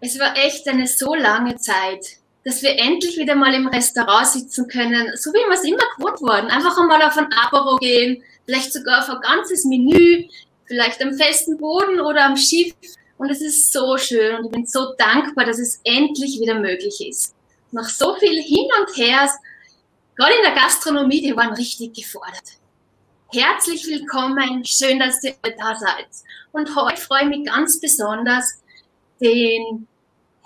Es war echt eine so lange Zeit, dass wir endlich wieder mal im Restaurant sitzen können, so wie wir es immer gewohnt worden. Einfach einmal auf ein Apero gehen, vielleicht sogar auf ein ganzes Menü, vielleicht am festen Boden oder am Schiff. Und es ist so schön und ich bin so dankbar, dass es endlich wieder möglich ist. Nach so viel hin und her, gerade in der Gastronomie, die waren richtig gefordert. Herzlich willkommen, schön, dass ihr da seid. Und heute freue ich mich ganz besonders, den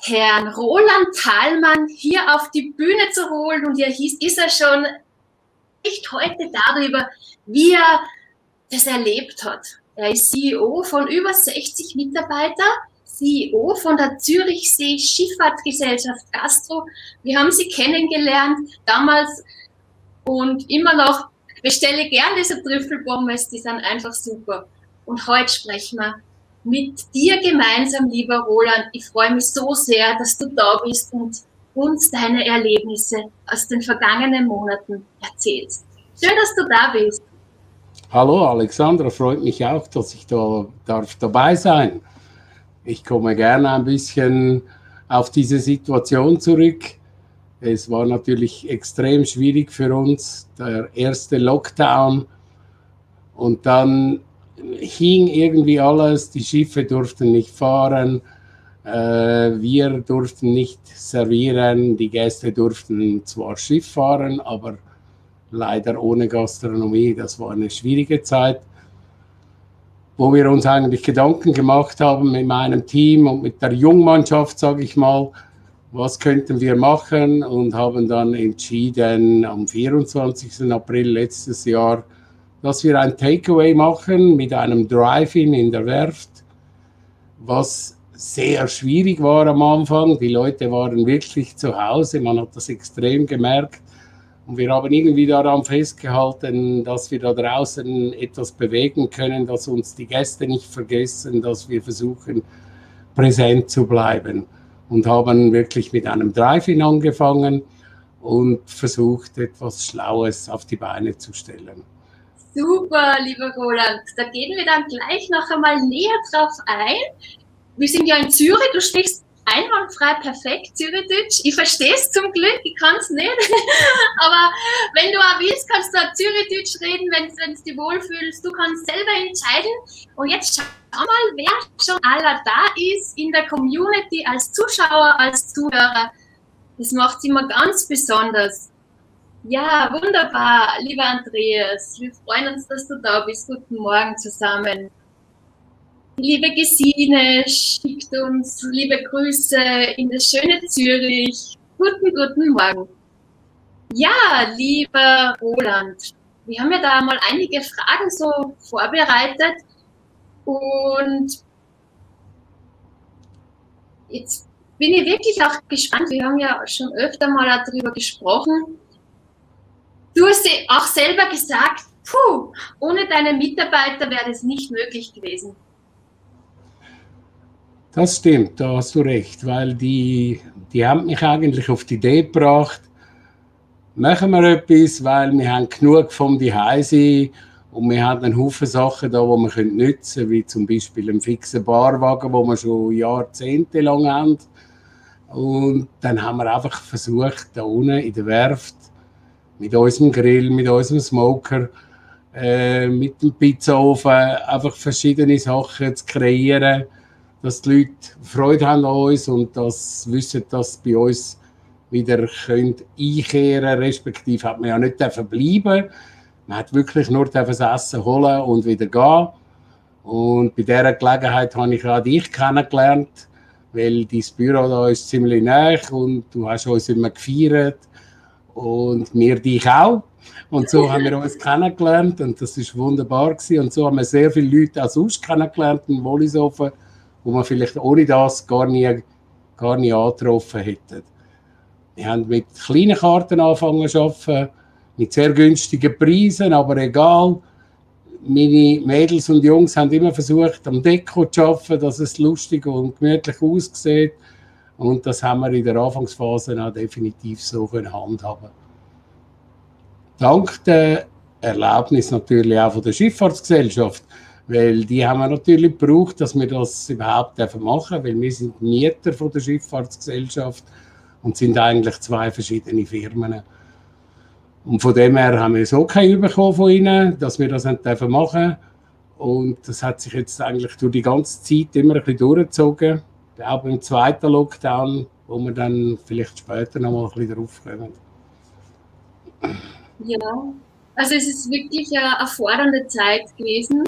Herrn Roland Thalmann hier auf die Bühne zu holen. Und hier hieß, ist er schon nicht heute darüber, wie er das erlebt hat. Er ist CEO von über 60 Mitarbeitern, CEO von der Zürichsee Schifffahrtgesellschaft Gastro. Wir haben sie kennengelernt damals und immer noch bestelle gern diese Trüffelpommes, die sind einfach super. Und heute sprechen wir mit dir gemeinsam, lieber Roland. Ich freue mich so sehr, dass du da bist und uns deine Erlebnisse aus den vergangenen Monaten erzählst. Schön, dass du da bist. Hallo Alexandra, freut mich auch, dass ich da darf dabei sein. Ich komme gerne ein bisschen auf diese Situation zurück. Es war natürlich extrem schwierig für uns, der erste Lockdown und dann hing irgendwie alles, die Schiffe durften nicht fahren, äh, wir durften nicht servieren, die Gäste durften zwar Schiff fahren, aber leider ohne Gastronomie. Das war eine schwierige Zeit, wo wir uns eigentlich Gedanken gemacht haben mit meinem Team und mit der Jungmannschaft, sage ich mal, was könnten wir machen und haben dann entschieden am 24. April letztes Jahr, dass wir ein Takeaway machen mit einem Drive-In in der Werft, was sehr schwierig war am Anfang. Die Leute waren wirklich zu Hause, man hat das extrem gemerkt. Und wir haben irgendwie daran festgehalten, dass wir da draußen etwas bewegen können, dass uns die Gäste nicht vergessen, dass wir versuchen, präsent zu bleiben. Und haben wirklich mit einem Drive-In angefangen und versucht, etwas Schlaues auf die Beine zu stellen. Super, lieber Roland. Da gehen wir dann gleich noch einmal näher drauf ein. Wir sind ja in Zürich, du sprichst einwandfrei perfekt Zürichdeutsch. Ich verstehe es zum Glück, ich kann es nicht. Aber wenn du auch willst, kannst du auch Zürichdeutsch reden, wenn du dich wohlfühlst. Du kannst selber entscheiden. Und jetzt schau mal, wer schon aller da ist in der Community als Zuschauer, als Zuhörer. Das macht es immer ganz besonders. Ja, wunderbar, lieber Andreas. Wir freuen uns, dass du da bist. Guten Morgen zusammen. Liebe Gesine schickt uns liebe Grüße in das schöne Zürich. Guten, guten Morgen. Ja, lieber Roland, wir haben ja da mal einige Fragen so vorbereitet und jetzt bin ich wirklich auch gespannt. Wir haben ja schon öfter mal darüber gesprochen, Du hast auch selber gesagt, puh, ohne deine Mitarbeiter wäre es nicht möglich gewesen. Das stimmt, da hast du recht, weil die, die haben mich eigentlich auf die Idee gebracht, machen wir etwas, weil wir haben genug vom Zuhause und wir haben einen Haufen Sachen da, die wir nutzen können, wie zum Beispiel einen fixen Barwagen, den wir schon jahrzehntelang haben. Und dann haben wir einfach versucht, da unten in der Werft mit unserem Grill, mit unserem Smoker, äh, mit dem Pizzaofen, einfach verschiedene Sachen zu kreieren, dass die Leute Freude haben an uns und das wissen, dass bei uns wieder können einkehren respektive hat man ja nicht bleiben Man hat wirklich nur das Essen holen und wieder gehen. Und bei dieser Gelegenheit habe ich auch dich kennengelernt, weil dein Büro da ist ziemlich nah und du hast uns immer gefeiert und wir dich auch. Und so haben wir uns kennengelernt und das ist wunderbar gewesen. Und so haben wir sehr viele Leute auch sonst kennengelernt in Wollishofen, wo wir vielleicht ohne das gar nie, gar nie angetroffen hätten. Wir haben mit kleinen Karten angefangen zu arbeiten, mit sehr günstigen Preisen, aber egal. Meine Mädels und Jungs haben immer versucht, am Deko zu arbeiten, dass es lustig und gemütlich aussieht. Und das haben wir in der Anfangsphase auch definitiv so handhaben Dank der Erlaubnis natürlich auch von der Schifffahrtsgesellschaft Weil die haben wir natürlich gebraucht, dass wir das überhaupt machen dürfen, weil wir sind Mieter von der Schifffahrtsgesellschaft und sind eigentlich zwei verschiedene Firmen. Und von dem her haben wir so kein bekommen von ihnen, dass wir das nicht machen dürfen. Und das hat sich jetzt eigentlich durch die ganze Zeit immer ein bisschen durchgezogen. Auch beim zweiten Lockdown, wo wir dann vielleicht später noch mal ein bisschen drauf kommen. Ja, also es ist wirklich eine erfordernde Zeit gewesen,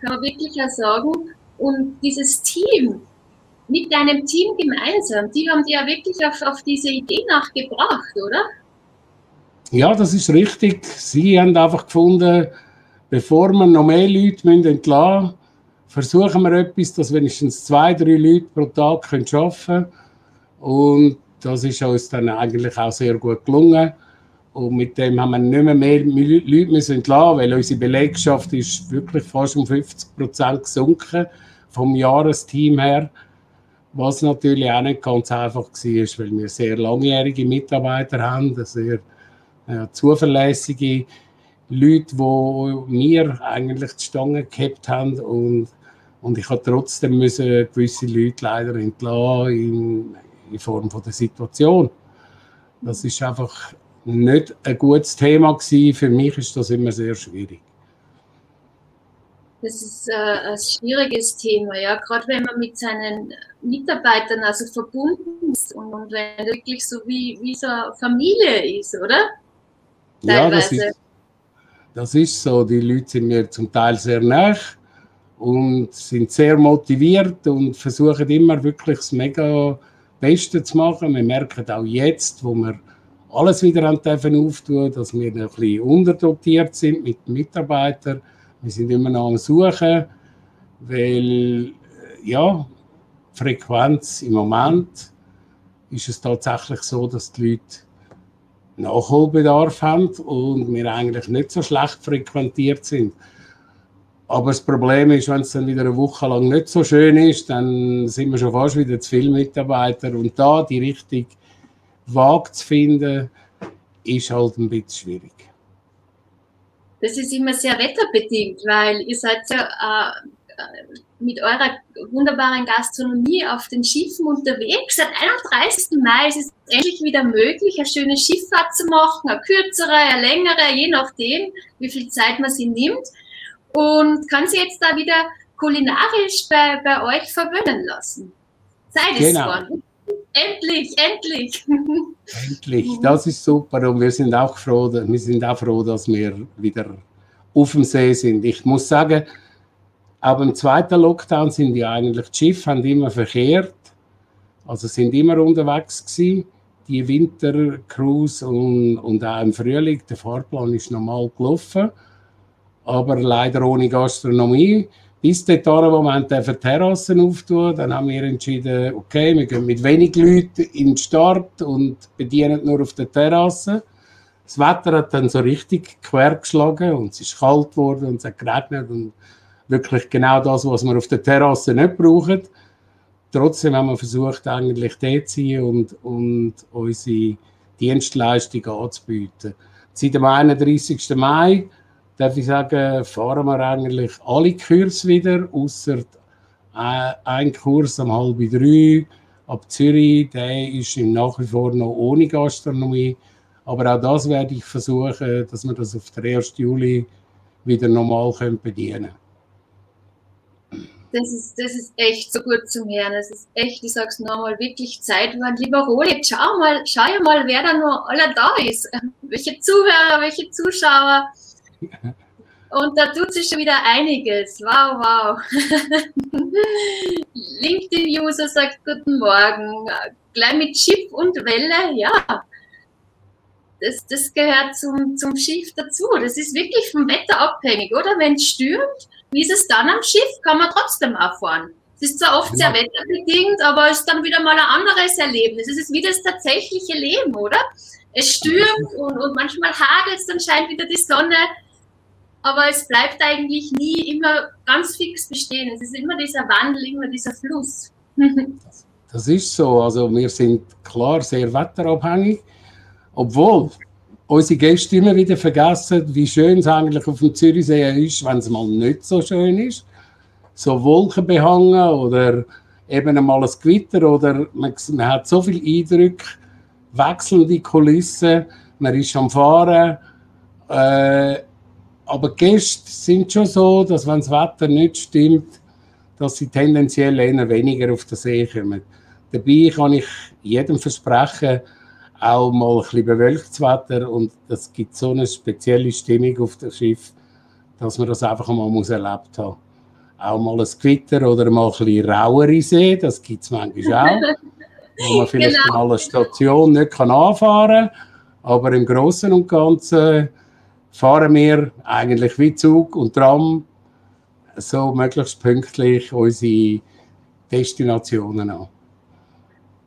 kann man wirklich auch sagen. Und dieses Team, mit deinem Team gemeinsam, die haben dir ja wirklich auf, auf diese Idee nachgebracht, oder? Ja, das ist richtig. Sie haben einfach gefunden, bevor wir noch mehr Leute entlassen müssen, versuchen wir etwas, dass wenigstens zwei, drei Leute pro Tag arbeiten können. Und das ist uns dann eigentlich auch sehr gut gelungen. Und mit dem haben wir nicht mehr, mehr Leute müssen entlassen, weil unsere Belegschaft ist wirklich fast um 50 Prozent gesunken vom Jahresteam her. Was natürlich auch nicht ganz einfach war, weil wir sehr langjährige Mitarbeiter haben, sehr ja, zuverlässige Leute, die mir eigentlich die Stange gehabt haben und, und ich habe trotzdem müssen gewisse Leute leider entlassen in, in Form von der Situation. Das ist einfach nicht ein gutes Thema gewesen. Für mich ist das immer sehr schwierig. Das ist äh, ein schwieriges Thema, ja, gerade wenn man mit seinen Mitarbeitern also verbunden ist und, und wenn wirklich so wie, wie so eine Familie ist, oder? Ja, das ist, das ist so. Die Leute sind mir zum Teil sehr nah und sind sehr motiviert und versuchen immer wirklich das mega Beste zu machen. Wir merken auch jetzt, wo wir alles wieder an dürfen auftun, dass wir ein bisschen unterdotiert sind mit Mitarbeitern. Wir sind immer noch am Suchen, weil ja, Frequenz im Moment ist es tatsächlich so, dass die Leute Nachholbedarf haben und wir eigentlich nicht so schlecht frequentiert sind. Aber das Problem ist, wenn es dann wieder eine Woche lang nicht so schön ist, dann sind wir schon fast wieder zu viele Mitarbeiter. Und da die richtige Waage zu finden, ist halt ein bisschen schwierig. Das ist immer sehr wetterbedingt, weil ihr seid ja äh, mit eurer wunderbaren Gastronomie auf den Schiffen unterwegs. Seit 31. Mai ist es endlich wieder möglich, eine schöne Schifffahrt zu machen, eine kürzere, eine längere, je nachdem, wie viel Zeit man sie nimmt. Und kann sie jetzt da wieder kulinarisch bei, bei euch verwöhnen lassen. Zeit ist genau. Endlich, endlich. Endlich, das ist super und wir sind auch froh, wir sind auch froh, dass wir wieder auf dem See sind. Ich muss sagen, aber im zweiten Lockdown sind die eigentlich, die Schiffe haben immer verkehrt, also sind immer unterwegs gewesen, die Wintercruise und, und auch im Frühling, der Fahrplan ist normal gelaufen, aber leider ohne Gastronomie. Bis dahin, wo wir die Terrassen auftun, dann haben wir entschieden, okay, wir gehen mit wenig Leuten in den Start und bedienen nur auf der Terrasse. Das Wetter hat dann so richtig quer geschlagen und es ist kalt geworden und es hat geregnet und wirklich genau das, was wir auf der Terrasse nicht brauchen. Trotzdem haben wir versucht, eigentlich dort zu sein und, und unsere Dienstleistung anzubieten. Seit dem 31. Mai, darf ich sagen, fahren wir eigentlich alle Kurse wieder, außer ein Kurs um halb drei ab Zürich, der ist nach wie vor noch ohne Gastronomie. Aber auch das werde ich versuchen, dass wir das auf den 1. Juli wieder normal bedienen können das ist, das ist echt so gut zum Hören. Es ist echt, ich sag's nochmal, wirklich Zeit. Und lieber Roland, schau mal, schau ja mal, wer da noch alle da ist. Welche Zuhörer, welche Zuschauer. Und da tut sich schon wieder einiges. Wow, wow. LinkedIn-User sagt Guten Morgen. Gleich mit Chip und Welle, ja. Das, das gehört zum, zum Schiff dazu. Das ist wirklich vom Wetter abhängig, oder? Wenn es stürmt, wie ist es dann am Schiff? Kann man trotzdem auch fahren. Es ist zwar oft sehr wetterbedingt, aber es ist dann wieder mal ein anderes Erlebnis. Es ist wie das tatsächliche Leben, oder? Es stürmt und, und manchmal hagelt es, dann scheint wieder die Sonne, aber es bleibt eigentlich nie immer ganz fix bestehen. Es ist immer dieser Wandel, immer dieser Fluss. das ist so. Also wir sind klar sehr wetterabhängig, obwohl unsere Gäste immer wieder vergessen, wie schön es eigentlich auf dem Zürichsee ist, wenn es mal nicht so schön ist. So Wolken behangen oder eben einmal ein Gewitter oder man, man hat so viele Eindrücke, wechselnde Kulissen, man ist am Fahren. Äh, aber Gäste sind schon so, dass wenn das Wetter nicht stimmt, dass sie tendenziell eher weniger auf den See kommen. Dabei kann ich jedem versprechen, auch mal ein bisschen bewölktes Wetter und das gibt so eine spezielle Stimmung auf dem Schiff, dass man das einfach mal muss erlebt haben Auch mal ein Gewitter oder mal ein bisschen rauere See, das gibt es manchmal auch. wo man vielleicht genau. mal eine Station nicht kann anfahren kann, aber im Großen und Ganzen fahren wir eigentlich wie Zug und Tram so möglichst pünktlich unsere Destinationen an.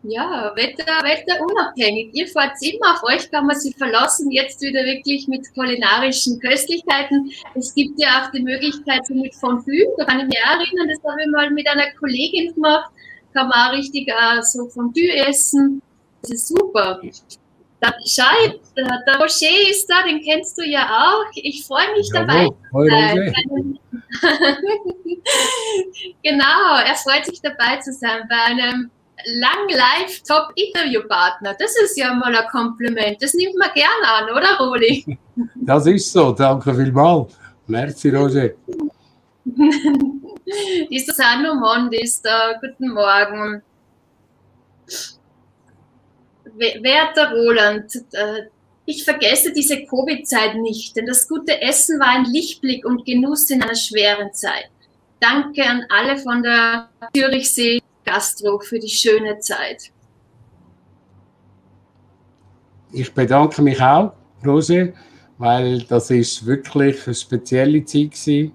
Ja, Wetter, wetterunabhängig. Ihr fahrt immer, auf euch kann man sich verlassen, jetzt wieder wirklich mit kulinarischen Köstlichkeiten. Es gibt ja auch die Möglichkeit so mit Fondue, da kann ich mich erinnern, das habe ich mal mit einer Kollegin gemacht, kann man auch richtig uh, so Fondue essen. Das ist super. Schau, der, der Roger ist da, den kennst du ja auch. Ich freue mich Jawohl. dabei. Hoi, genau, er freut sich dabei zu sein bei einem lang live top Interviewpartner. Das ist ja mal ein Kompliment. Das nimmt man gerne an, oder Roli? Das ist so. Danke vielmals. Merci, Roger. die Susanne Mond ist da. Guten Morgen. Werter Roland, äh, ich vergesse diese Covid-Zeit nicht, denn das gute Essen war ein Lichtblick und Genuss in einer schweren Zeit. Danke an alle von der Zürichsee Gastro für die schöne Zeit. Ich bedanke mich auch, Rose, weil das ist wirklich eine spezielle Zeit war.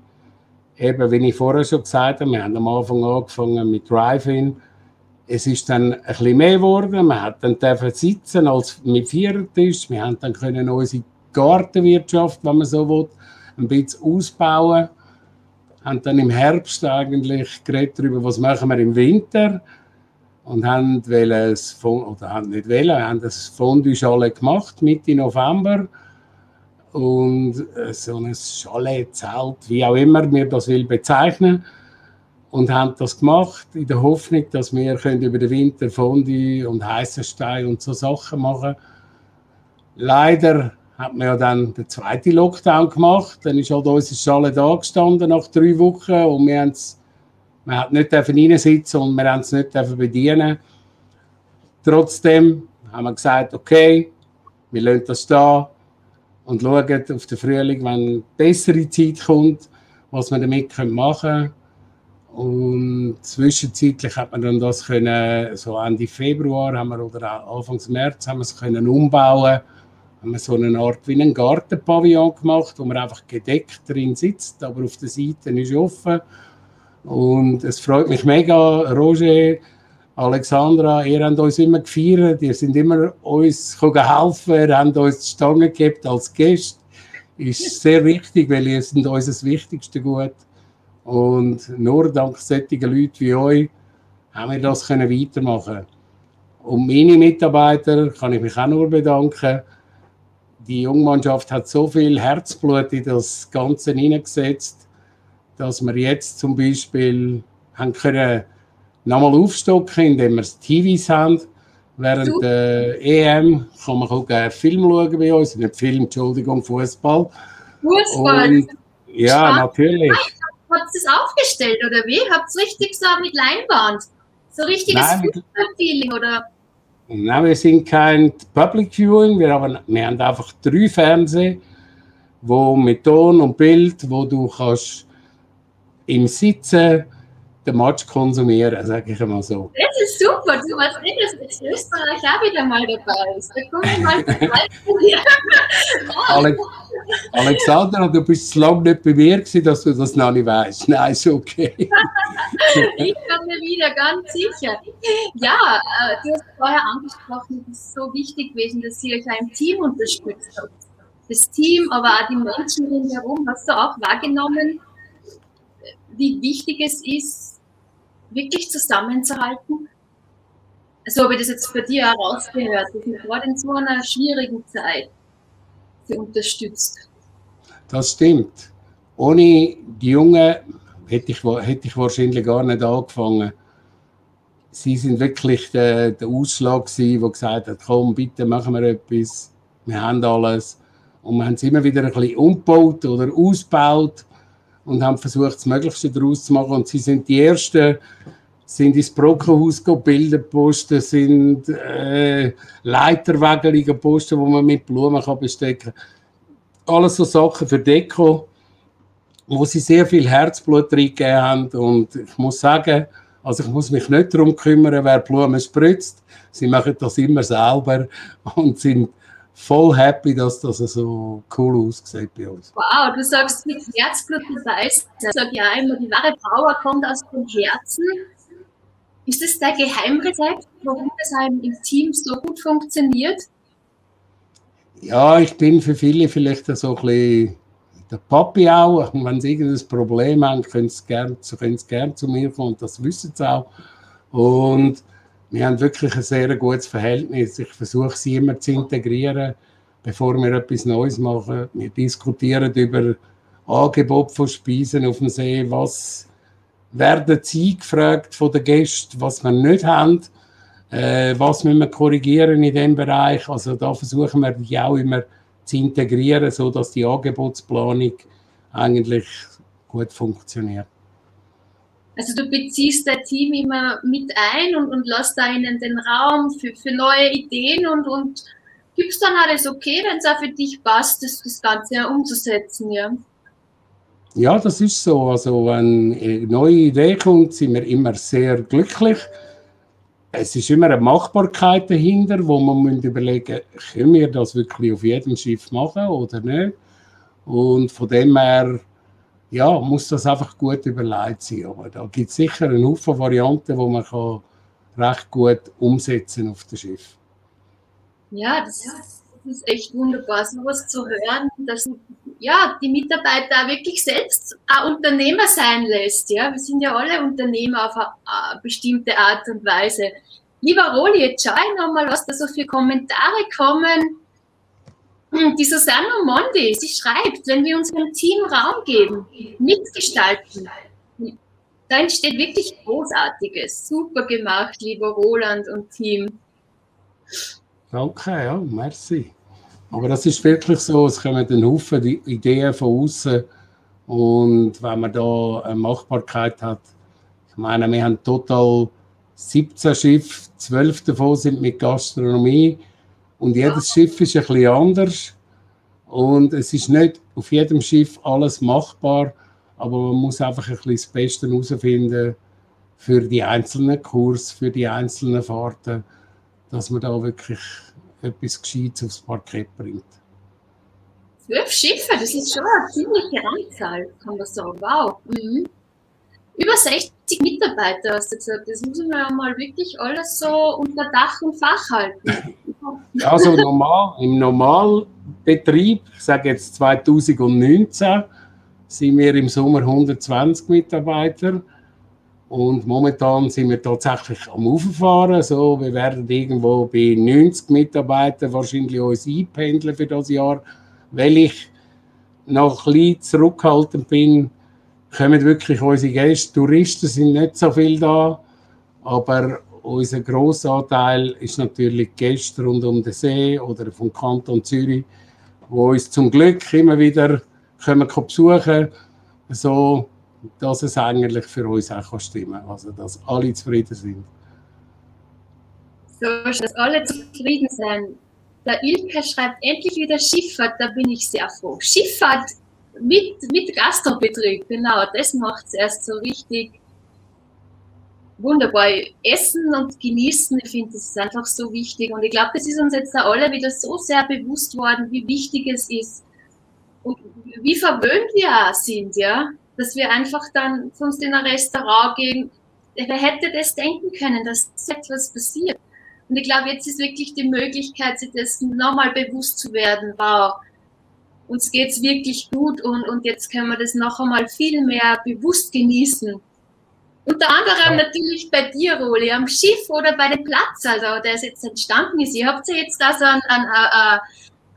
Eben, wie ich vorher schon gesagt habe, wir haben am Anfang angefangen mit Drive-In. Es ist dann ein bisschen mehr geworden. Man hat dann sitzen als mit Vierertisch. Wir haben dann können unsere Gartenwirtschaft, wenn man so will, ein bisschen ausbauen haben dann im Herbst eigentlich geredet darüber, was machen wir im Winter und haben es oder haben nicht wollen, haben das Fondue-Schale gemacht Mitte November und äh, so ein Chalet-Zelt, wie auch immer wir das will bezeichnen und haben das gemacht in der Hoffnung, dass wir können über den Winter Fondue und heißen Stein und so Sachen machen. Leider hat man ja dann den zweiten Lockdown gemacht. Dann ist halt unsere Schale da gestanden nach drei Wochen und wir haben man hat nicht reinsitzen und wir haben es nicht bedienen Trotzdem haben wir gesagt, okay, wir lassen das da und schauen auf den Frühling, wenn bessere Zeit kommt, was wir damit machen können. Und zwischenzeitlich hat man dann das können, so Ende Februar haben wir, oder Anfang März haben wir es können umbauen haben wir so eine Art wie einen Gartenpavillon gemacht, wo man einfach gedeckt drin sitzt, aber auf der Seite ist offen. Und es freut mich mega, Roger, Alexandra, ihr habt uns immer gefeiert, ihr sind immer uns helfen, ihr habt uns die Stange gegeben als Gäste. Ist sehr wichtig, weil ihr sind uns das wichtigste Gut. Und nur dank solchen Leuten wie euch haben wir das können weitermachen Und meine Mitarbeiter kann ich mich auch nur bedanken die Jungmannschaft hat so viel Herzblut in das Ganze hineingesetzt, dass wir jetzt zum Beispiel haben können nochmal aufstocken, indem wir TVs haben. Während der EM kann man auch gerne Film schauen bei uns, nicht Film, Entschuldigung, Fußball. Fußball? ja, natürlich. Habt ihr das aufgestellt oder wie? Habt ihr es richtig so mit Leinwand? So richtiges Fußballfeeling oder? Nein, wir sind kein Public Viewing, wir haben, wir haben einfach drei Fernseher, wo mit Ton und Bild, wo du kannst im Sitzen den Match konsumieren, sage ich einmal so. Das ist super, du weißt nicht, dass jetzt Österreich auch wieder mal dabei ist. Da komme ich mal vorbei. Alex, Alexandra, du bist so lange nicht bei mir gewesen, dass du das noch nicht weißt. Nein, ist okay. ich komme wieder, ganz sicher. Ja, äh, du hast vorher angesprochen, es ist so wichtig gewesen, dass ihr euch ein Team unterstützt habt. Das Team, aber auch die Menschen rundherum, hast du auch wahrgenommen, wie wichtig es ist, wirklich zusammenzuhalten? So habe ich das jetzt bei dir herausgehört. Wir sind gerade in so einer schwierigen Zeit. Projekte unterstützt. Das stimmt. Ohne die Jungen hätte ich, hätte ich wahrscheinlich gar nicht angefangen. Sie sind wirklich der, der Ausschlag der gesagt hat, komm, bitte machen wir etwas, wir haben alles. Und wir haben es immer wieder ein bisschen umgebaut oder ausgebaut und haben versucht, das Möglichste daraus zu machen. Und sie sind die Ersten, sind ins Brockenhaus Bilder posten, sind äh, Leiterwägel posten, wo man mit Blumen kann bestecken kann. Alles so Sachen für Deko, wo sie sehr viel Herzblut reingegeben haben. Und ich muss sagen, also ich muss mich nicht darum kümmern, wer Blumen spritzt. Sie machen das immer selber und sind voll happy, dass das so cool aussieht bei uns. Wow, du sagst mit Herzblut dabei. Ich sage ja immer, die wahre Power kommt aus dem Herzen. Ist das dein Geheimrezept, warum das im Team so gut funktioniert? Ja, ich bin für viele vielleicht so ein bisschen der Papi auch. Wenn sie irgendein Problem haben, können sie gerne gern zu mir kommen und das wissen sie auch. Und wir haben wirklich ein sehr gutes Verhältnis. Ich versuche sie immer zu integrieren, bevor wir etwas Neues machen. Wir diskutieren über Angebot von Speisen auf dem See, was werden sie gefragt von den Gästen, was wir nicht haben, äh, was müssen wir korrigieren in dem Bereich. Also da versuchen wir die auch immer zu integrieren, so dass die Angebotsplanung eigentlich gut funktioniert. Also du beziehst dein Team immer mit ein und, und lässt da ihnen den Raum für, für neue Ideen und, und gibst dann alles okay, wenn es auch für dich passt, das, das Ganze umzusetzen, ja? Ja, das ist so. Also wenn eine neue Idee kommt, sind wir immer sehr glücklich. Es ist immer eine Machbarkeit dahinter, wo man überlegen können wir das wirklich auf jedem Schiff machen oder nicht. Und von dem her ja, muss das einfach gut überlegt sein. Aber da gibt es sicher eine Haufen Varianten, die man kann recht gut umsetzen auf dem Schiff. Ja, das ist, echt wunderbar, sowas zu hören, dass ja, die Mitarbeiter wirklich selbst ein Unternehmer sein lässt. Ja? Wir sind ja alle Unternehmer auf eine, bestimmte Art und Weise. Lieber Roli, jetzt schau ich nochmal, was da so für Kommentare kommen. Hm, die Susanne Mondi, sie schreibt, wenn wir unserem Team Raum geben, mitgestalten, da entsteht wirklich Großartiges. Super gemacht, lieber Roland und Team. Okay, ja, merci. Aber das ist wirklich so, es kommen einen Haufen Ideen von außen und wenn man da eine Machbarkeit hat, ich meine, wir haben total 17 Schiffe, 12 davon sind mit Gastronomie und jedes Schiff ist ein bisschen anders und es ist nicht auf jedem Schiff alles machbar, aber man muss einfach ein bisschen das Beste herausfinden für die einzelnen Kurs, für die einzelnen Fahrten, dass man da wirklich etwas Gescheites aufs Parkett bringt. Zwölf Schiffe, das ist schon eine ziemliche Anzahl, kann man sagen. Wow. Mhm. Über 60 Mitarbeiter hast du gesagt. Das muss man ja mal wirklich alles so unter Dach und Fach halten. Also normal, im Normalbetrieb, ich sage jetzt 2019, sind wir im Sommer 120 Mitarbeiter. Und momentan sind wir tatsächlich am Auffahren. So, wir werden irgendwo bei 90 Mitarbeitern wahrscheinlich uns einpendeln für das Jahr. Weil ich noch ein bisschen zurückhaltend bin, kommen wirklich unsere Gäste. Touristen sind nicht so viel da, aber unser grosser Anteil ist natürlich Gäste rund um den See oder vom Kanton Zürich, wo uns zum Glück immer wieder kommen besuchen so dass es eigentlich für uns auch stimmen kann. Also, dass alle zufrieden sind. So, dass alle zufrieden sind. Der Ilke schreibt endlich wieder Schifffahrt, da bin ich sehr froh. Schifffahrt mit, mit Gastrobetrieb, genau, das macht es erst so richtig wunderbar. Essen und genießen, ich finde, das ist einfach so wichtig. Und ich glaube, das ist uns jetzt da alle wieder so sehr bewusst worden, wie wichtig es ist. Und wie verwöhnt wir auch sind, ja dass wir einfach dann sonst in ein Restaurant gehen. Wer hätte das denken können, dass etwas passiert? Und ich glaube, jetzt ist wirklich die Möglichkeit, sich das nochmal bewusst zu werden. Wow, uns geht's wirklich gut und, und jetzt können wir das noch einmal viel mehr bewusst genießen. Unter anderem natürlich bei dir, Roli, am Schiff oder bei dem Platz, also der ist jetzt entstanden ist. Ihr habt ja jetzt da so ein, ein, ein,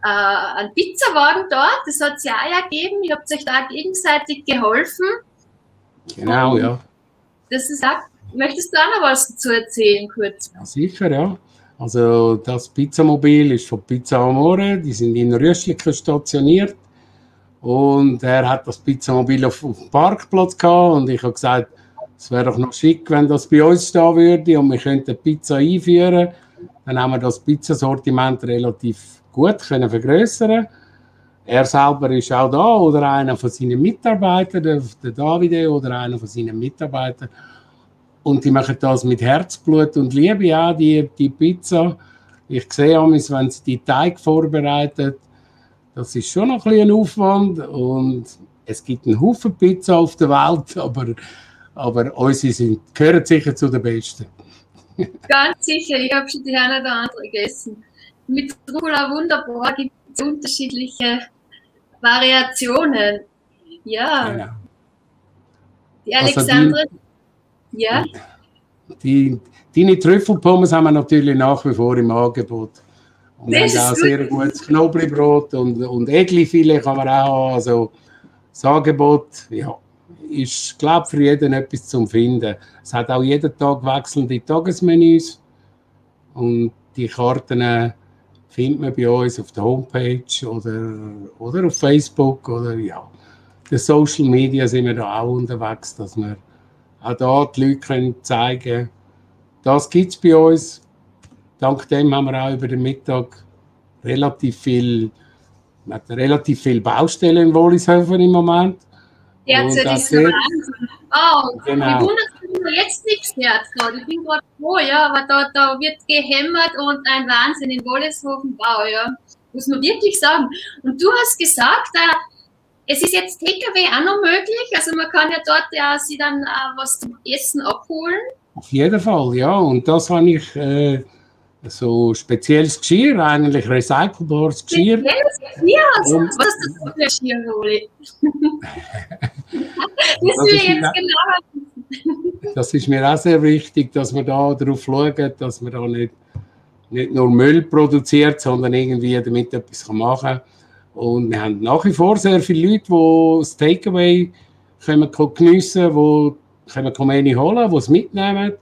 äh, einen Pizzawagen dort, das hat es ja auch gegeben. Ihr habt euch da gegenseitig geholfen. Genau, ja. Das ist auch, möchtest du auch noch was dazu erzählen, kurz? Ja, sicher, ja. Also das Pizzamobil ist von Pizza Amore, die sind in Rüschliken stationiert. Und er hat das Pizzamobil auf, auf dem Parkplatz gehabt und ich habe gesagt, es wäre doch noch schick, wenn das bei uns stehen würde und wir könnten Pizza einführen. Dann haben wir das Pizzasortiment relativ gut können vergrößern. Er selber ist auch da oder einer von seinen Mitarbeitern, der, Davide oder einer von seinen Mitarbeitern. Und die machen das mit Herzblut und Liebe auch, die, die Pizza. Ich sehe amigs, wenn sie die Teig vorbereitet, das ist schon noch ein, ein Aufwand und es gibt einen Haufen Pizza auf der Welt, aber, aber unsere sind, gehören sicher zu den Besten. Ganz sicher, ich habe schon die eine oder andere gegessen. Mit Rucola wunderbar gibt es unterschiedliche Variationen. Ja. Genau. Die Alexandre. Also die, ja. Die, deine Trüffelpommes haben wir natürlich nach wie vor im Angebot. Und wir haben auch sehr gutes Knoblauchbrot und, und Eglifilet kann man auch haben. Also das Angebot ja, ist, glaube für jeden etwas zum Finden. Es hat auch jeden Tag wechselnde Tagesmenüs und die Karten findet man bei uns auf der Homepage oder, oder auf Facebook oder ja. In Social Media sind wir da auch unterwegs, dass wir auch da die Leute können zeigen das gibt es bei uns. Dank dem haben wir auch über den Mittag relativ viel, relativ viel Baustellen in Wollishofen im Moment. Derzeit ist es Wahnsinn. Oh, genau. ich wundere mich jetzt nichts jetzt gerade. Ich bin gerade froh, ja, aber da, da wird gehämmert und ein Wahnsinn in Wollishofen Bau, ja. Muss man wirklich sagen. Und du hast gesagt, äh, es ist jetzt TKW auch noch möglich, also man kann ja dort ja sie dann äh, was zum Essen abholen. Auf jeden Fall, ja. Und das habe ich äh, so spezielles Geschirr, eigentlich recycelbares Geschirr. Spezielles Geschirr? Also, was ist das für ein Geschirr, Roli? das will ich jetzt genau Das ist mir auch sehr wichtig, dass wir da darauf schauen, dass man da nicht, nicht nur Müll produziert, sondern irgendwie damit etwas machen kann. Und wir haben nach wie vor sehr viele Leute, die das Takeaway können geniessen können, können Kommeni holen, die es mitnehmen.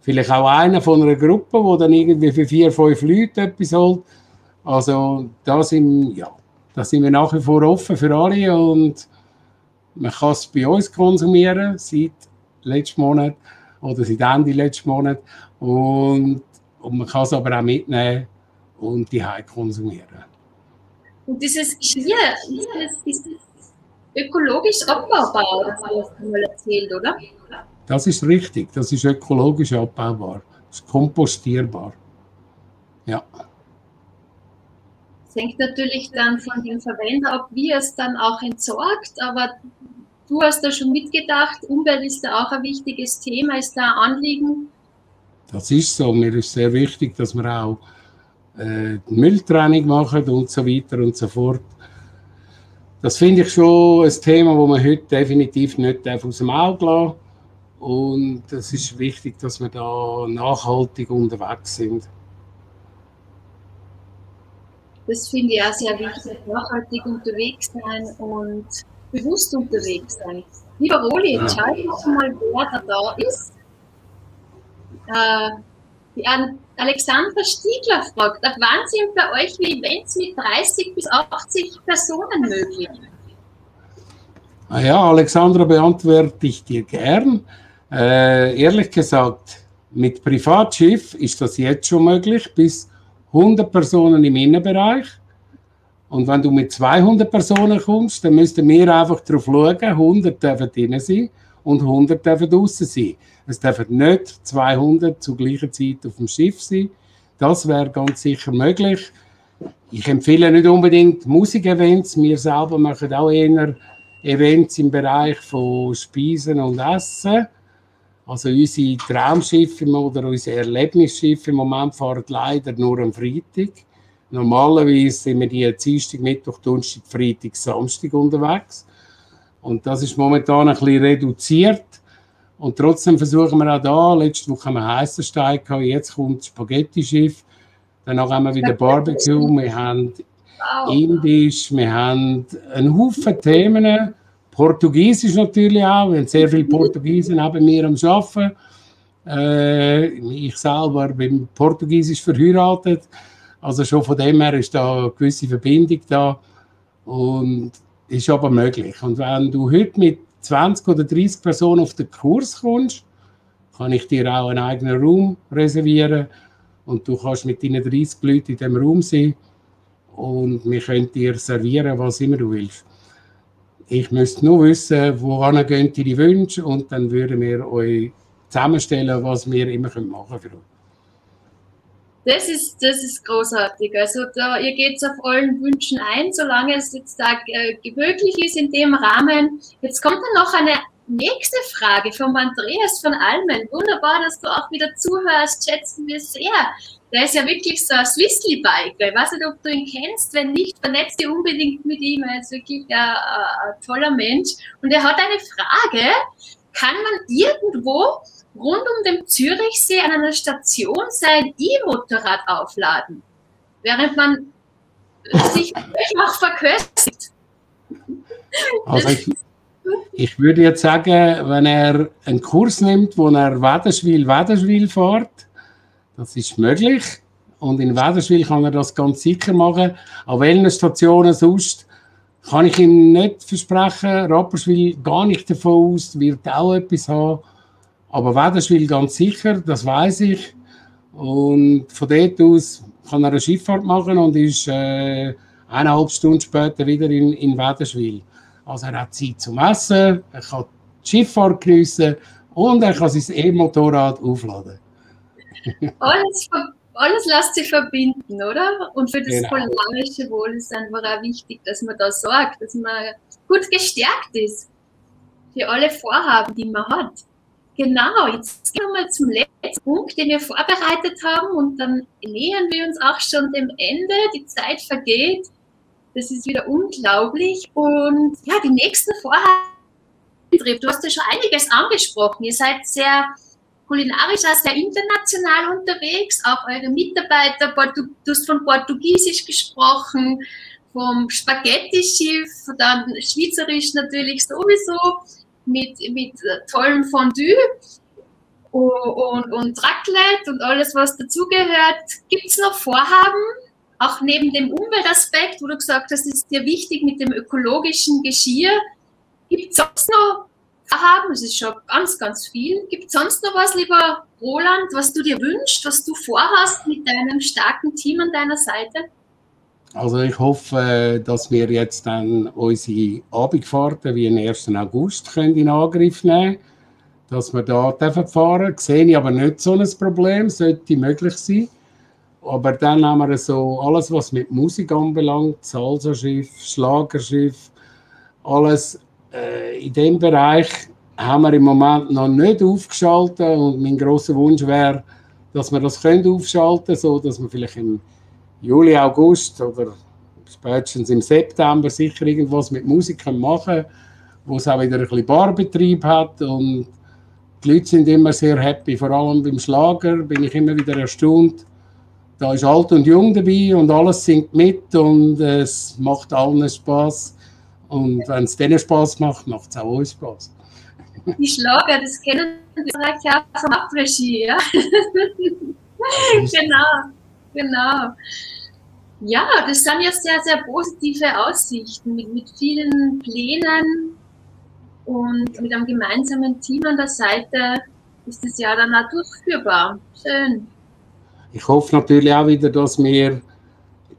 Vielleicht auch einer von einer Gruppe, wo dann irgendwie für vier, fünf Leute etwas holt. Also da sind, ja, da sind wir nach wie vor offen für alle und man kann es bei uns konsumieren seit letzten Monat oder seit Ende letzten Monat und, und man kann es aber auch mitnehmen und die konsumieren. Und dieses das, ist das ökologisch abbaubar, das hast du mal erzählt, oder? Das ist richtig, das ist ökologisch abbaubar, das ist kompostierbar. Ja. Es hängt natürlich dann von dem Verwender ab, wie er es dann auch entsorgt, aber du hast da schon mitgedacht, Umwelt ist da auch ein wichtiges Thema, ist da ein Anliegen. Das ist so, mir ist sehr wichtig, dass wir auch äh, Mülltrennung machen und so weiter und so fort. Das finde ich schon ein Thema, das man heute definitiv nicht aus dem Auge lassen Und es ist wichtig, dass wir da nachhaltig unterwegs sind. Das finde ich auch sehr wichtig, nachhaltig unterwegs sein und bewusst unterwegs sein. Lieber Roli, entscheide ja. mal, wer da ist. Äh, Alexandra Stiegler fragt, ab wann sind bei euch Events mit 30 bis 80 Personen möglich? Ah ja, Alexandra, beantworte ich dir gern. Äh, ehrlich gesagt, mit Privatschiff ist das jetzt schon möglich, bis 100 Personen im Innenbereich. Und wenn du mit 200 Personen kommst, dann müssten wir einfach darauf schauen, 100 dürfen drin sein und 100 dürfen draußen sein. Es dürfen nicht 200 zur gleichen Zeit auf dem Schiff sein. Das wäre ganz sicher möglich. Ich empfehle nicht unbedingt Musikevents. Wir selber machen auch eher Events im Bereich von Speisen und Essen. Also unsere Traumschiffe oder unsere Erlebnisschiffe im Moment fahren leider nur am Freitag. Normalerweise sind wir die Dienstag, Mittwoch, Donnerstag, Freitag, Samstag unterwegs. Und das ist momentan ein bisschen reduziert. Und trotzdem versuchen wir auch da, letzte Woche haben wir Heißersteig gehabt, jetzt kommt das Spaghetti-Schiff, danach haben wir wieder Barbecue, wir haben wow. Indisch, wir haben einen Haufen Themen, Portugiesisch natürlich auch, wir haben sehr viele Portugiesen neben mir am Arbeiten. Äh, ich selber bin Portugiesisch verheiratet, also schon von dem her ist da eine gewisse Verbindung da und ist aber möglich. Und wenn du heute mit 20 oder 30 Personen auf den Kurs kommst, kann ich dir auch einen eigenen Raum reservieren und du kannst mit deinen 30 Leuten in diesem Raum sein und wir können dir servieren, was immer du willst. Ich müsste nur wissen, woran gehen die Wünsche und dann würden wir euch zusammenstellen, was wir immer machen können für euch. Das ist, das ist großartig. Also da, ihr geht auf allen Wünschen ein, solange es jetzt da äh, möglich ist in dem Rahmen. Jetzt kommt dann noch eine nächste Frage vom Andreas von Almen. Wunderbar, dass du auch wieder zuhörst, schätzen wir sehr. Der ist ja wirklich so ein Swissly-Biker. Ich weiß nicht, ob du ihn kennst. Wenn nicht, vernetzt dich unbedingt mit ihm. Er ist wirklich ein, ein toller Mensch. Und er hat eine Frage. Kann man irgendwo rund um den Zürichsee an einer Station sein E-Motorrad aufladen, während man sich auch verköstigt. Also ich, ich würde jetzt sagen, wenn er einen Kurs nimmt, wo er Wäderschwil-Wäderschwil fährt, das ist möglich. Und in Wäderschwil kann er das ganz sicher machen. An welchen Stationen sonst kann ich ihm nicht versprechen. Rapperswil gar nicht davon aus, wird auch etwas haben. Aber Wäderschwil ganz sicher, das weiß ich. Und von dort aus kann er eine Schifffahrt machen und ist äh, eineinhalb Stunden später wieder in, in Wäderschwil. Also er hat Zeit zum Essen, er kann die Schifffahrt geniessen und er kann sein E-Motorrad aufladen. alles, alles lässt sich verbinden, oder? Und für das genau. polarische Wohl ist einfach auch wichtig, dass man da sorgt, dass man gut gestärkt ist für alle Vorhaben, die man hat. Genau, jetzt gehen wir mal zum letzten Punkt, den wir vorbereitet haben und dann nähern wir uns auch schon dem Ende. Die Zeit vergeht. Das ist wieder unglaublich. Und ja, die nächsten Vorhaben. Du hast ja schon einiges angesprochen. Ihr seid sehr kulinarisch auch sehr international unterwegs. Auch eure Mitarbeiter, du, hast von Portugiesisch gesprochen, vom Spaghetti-Schiff, dann Schweizerisch natürlich sowieso mit, mit tollem Fondue und, und Raclette und alles, was dazugehört. Gibt es noch Vorhaben, auch neben dem Umweltaspekt, wo du gesagt hast, ist dir wichtig mit dem ökologischen Geschirr? Gibt es sonst noch Vorhaben? Es ist schon ganz, ganz viel. Gibt es sonst noch was, lieber Roland, was du dir wünschst, was du vorhast mit deinem starken Team an deiner Seite? Also ich hoffe, dass wir jetzt dann unsere Abendfahrten wie am 1. August können in Angriff nehmen können. Dass wir da fahren dürfen. Sehe ich aber nicht so ein Problem, sollte möglich sein. Aber dann haben wir so alles, was mit Musik anbelangt, Salsa-Schiff, Schlagerschiff, alles äh, in dem Bereich haben wir im Moment noch nicht aufgeschaltet und mein großer Wunsch wäre, dass wir das können aufschalten, so dass wir vielleicht im Juli, August oder spätestens im September sicher irgendwas mit Musik machen wo es auch wieder ein bisschen Barbetrieb hat und die Leute sind immer sehr happy, vor allem beim Schlager bin ich immer wieder erstaunt. Da ist alt und jung dabei und alles singt mit und es macht allen Spaß. Und wenn es denen Spaß macht, macht es auch uns Spaß. Die Schlager, das kennen wir ja vom Après-Ski, ja? genau. Genau. Ja, das sind ja sehr, sehr positive Aussichten mit, mit vielen Plänen und mit einem gemeinsamen Team an der Seite ist das ja dann auch durchführbar. Schön. Ich hoffe natürlich auch wieder, dass wir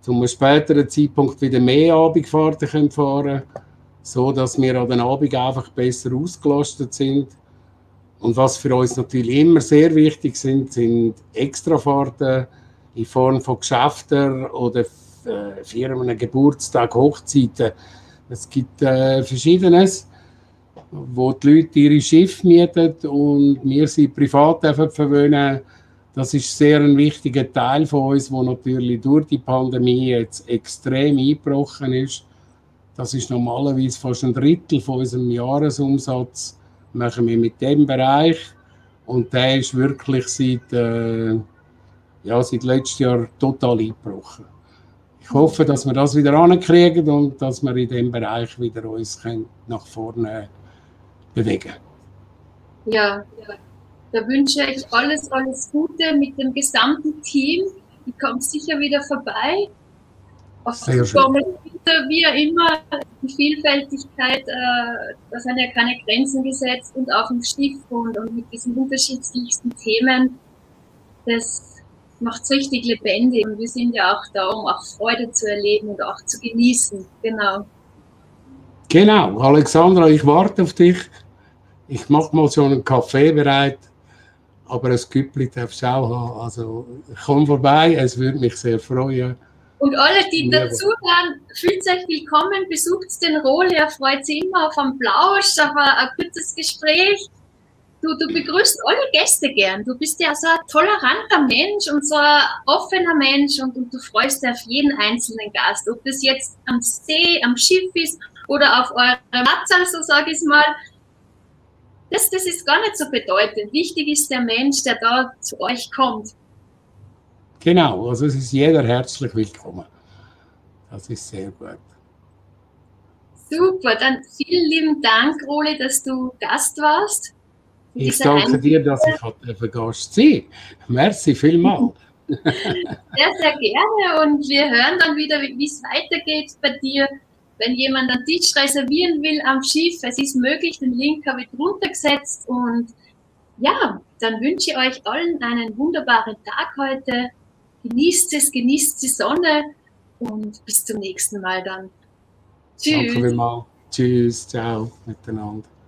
zu einem späteren Zeitpunkt wieder mehr Abendfahrten fahren können, so dass wir an den Abend einfach besser ausgelastet sind. Und was für uns natürlich immer sehr wichtig sind, sind Extrafahrten in Form von Geschäften oder äh, Firmen, Geburtstag, Hochzeiten. Es gibt äh, Verschiedenes, wo die Leute ihre Schiffe mieten und wir sie privat verwöhnen. Das ist sehr ein wichtiger Teil von uns, wo natürlich durch die Pandemie jetzt extrem eingebrochen ist. Das ist normalerweise fast ein Drittel von unserem Jahresumsatz machen wir mit dem Bereich und der ist wirklich seit äh, ja, seit letztem Jahr total eingebrochen. ich hoffe, dass wir das wieder ankriegen und dass wir in dem Bereich wieder uns nach vorne bewegen. Ja, da wünsche ich alles, alles Gute mit dem gesamten Team. Ich komme sicher wieder vorbei. Auf Sehr schön. Wie immer, die Vielfältigkeit, äh, da sind ja keine Grenzen gesetzt und auf dem Stift und, und mit diesen unterschiedlichsten Themen. Das macht es richtig lebendig und wir sind ja auch da, um auch Freude zu erleben und auch zu genießen. Genau. Genau, Alexandra, ich warte auf dich. Ich mache mal so einen Kaffee bereit, aber ein Küppli darfst du auch haben. Also komm vorbei, es würde mich sehr freuen. Und alle, die dazuhören, fühlt euch willkommen, besucht den Rohle, er freut sich immer auf einen Plausch, auf ein, ein kurzes Gespräch du, du begrüßt alle Gäste gern. Du bist ja so ein toleranter Mensch und so ein offener Mensch und, und du freust dich auf jeden einzelnen Gast. Ob das jetzt am See, am Schiff ist oder auf eurem Matzal, so sage ich es mal. Das, das ist gar nicht so bedeutend. Wichtig ist der Mensch, der da zu euch kommt. Genau, also es ist jeder herzlich willkommen. Das ist sehr gut. Super, dann vielen lieben Dank, Roli, dass du Gast warst. Ich danke dir, dass ich für Gast sein Merci vielmals. Sehr, sehr gerne und wir hören dann wieder, wie es weitergeht bei dir. Wenn jemand einen Tisch reservieren will am Schiff, es ist möglich, den Link habe ich drunter gesetzt und ja, dann wünsche ich euch allen einen wunderbaren Tag heute. Genießt es, genießt die Sonne und bis zum nächsten Mal dann. Tschüss. Danke vielmals. Tschüss, ciao miteinander.